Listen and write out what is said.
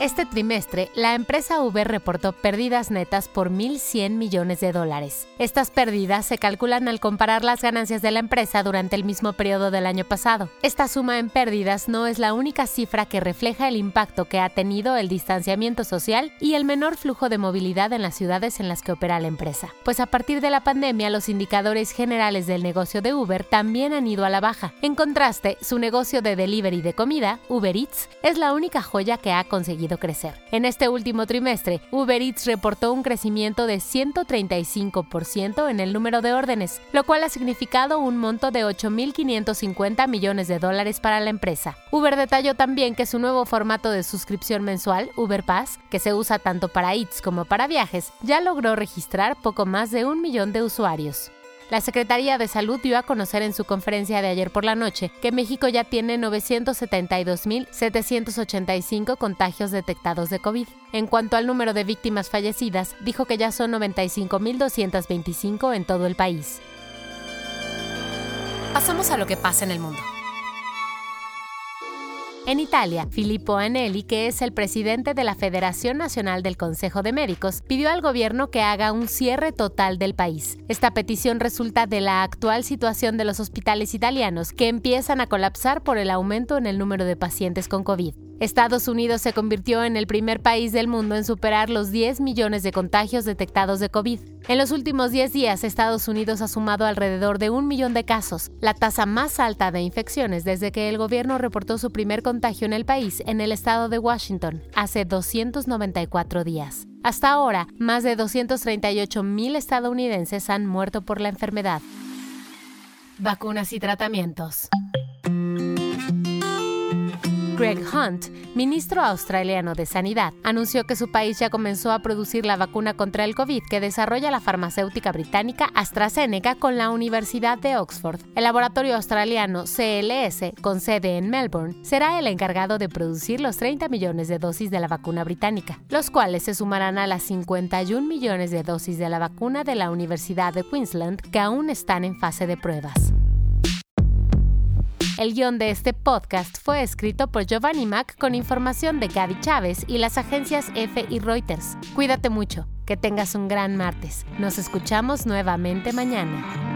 Este trimestre, la empresa Uber reportó pérdidas netas por 1.100 millones de dólares. Estas pérdidas se calculan al comparar las ganancias de la empresa durante el mismo periodo del año pasado. Esta suma en pérdidas no es la única cifra que refleja el impacto que ha tenido el distanciamiento social y el menor flujo de movilidad en las ciudades en las que opera la empresa. Pues a partir de la pandemia, los indicadores generales del negocio de Uber también han ido a la baja. En contraste, su negocio de delivery de comida, Uber Eats, es la única joya que ha conseguido crecer. En este último trimestre, Uber Eats reportó un crecimiento de 135% en el número de órdenes, lo cual ha significado un monto de 8.550 millones de dólares para la empresa. Uber detalló también que su nuevo formato de suscripción mensual, Uber Pass, que se usa tanto para Eats como para viajes, ya logró registrar poco más de un millón de usuarios. La Secretaría de Salud dio a conocer en su conferencia de ayer por la noche que México ya tiene 972.785 contagios detectados de COVID. En cuanto al número de víctimas fallecidas, dijo que ya son 95.225 en todo el país. Pasamos a lo que pasa en el mundo. En Italia, Filippo Anelli, que es el presidente de la Federación Nacional del Consejo de Médicos, pidió al gobierno que haga un cierre total del país. Esta petición resulta de la actual situación de los hospitales italianos, que empiezan a colapsar por el aumento en el número de pacientes con COVID. Estados Unidos se convirtió en el primer país del mundo en superar los 10 millones de contagios detectados de COVID. En los últimos 10 días, Estados Unidos ha sumado alrededor de un millón de casos, la tasa más alta de infecciones desde que el gobierno reportó su primer contagio en el país, en el estado de Washington, hace 294 días. Hasta ahora, más de 238 mil estadounidenses han muerto por la enfermedad. Vacunas y tratamientos. Greg Hunt, ministro australiano de Sanidad, anunció que su país ya comenzó a producir la vacuna contra el COVID que desarrolla la farmacéutica británica AstraZeneca con la Universidad de Oxford. El laboratorio australiano CLS, con sede en Melbourne, será el encargado de producir los 30 millones de dosis de la vacuna británica, los cuales se sumarán a las 51 millones de dosis de la vacuna de la Universidad de Queensland que aún están en fase de pruebas. El guion de este podcast fue escrito por Giovanni Mac con información de Gaby Chávez y las agencias F y Reuters. Cuídate mucho, que tengas un gran martes. Nos escuchamos nuevamente mañana.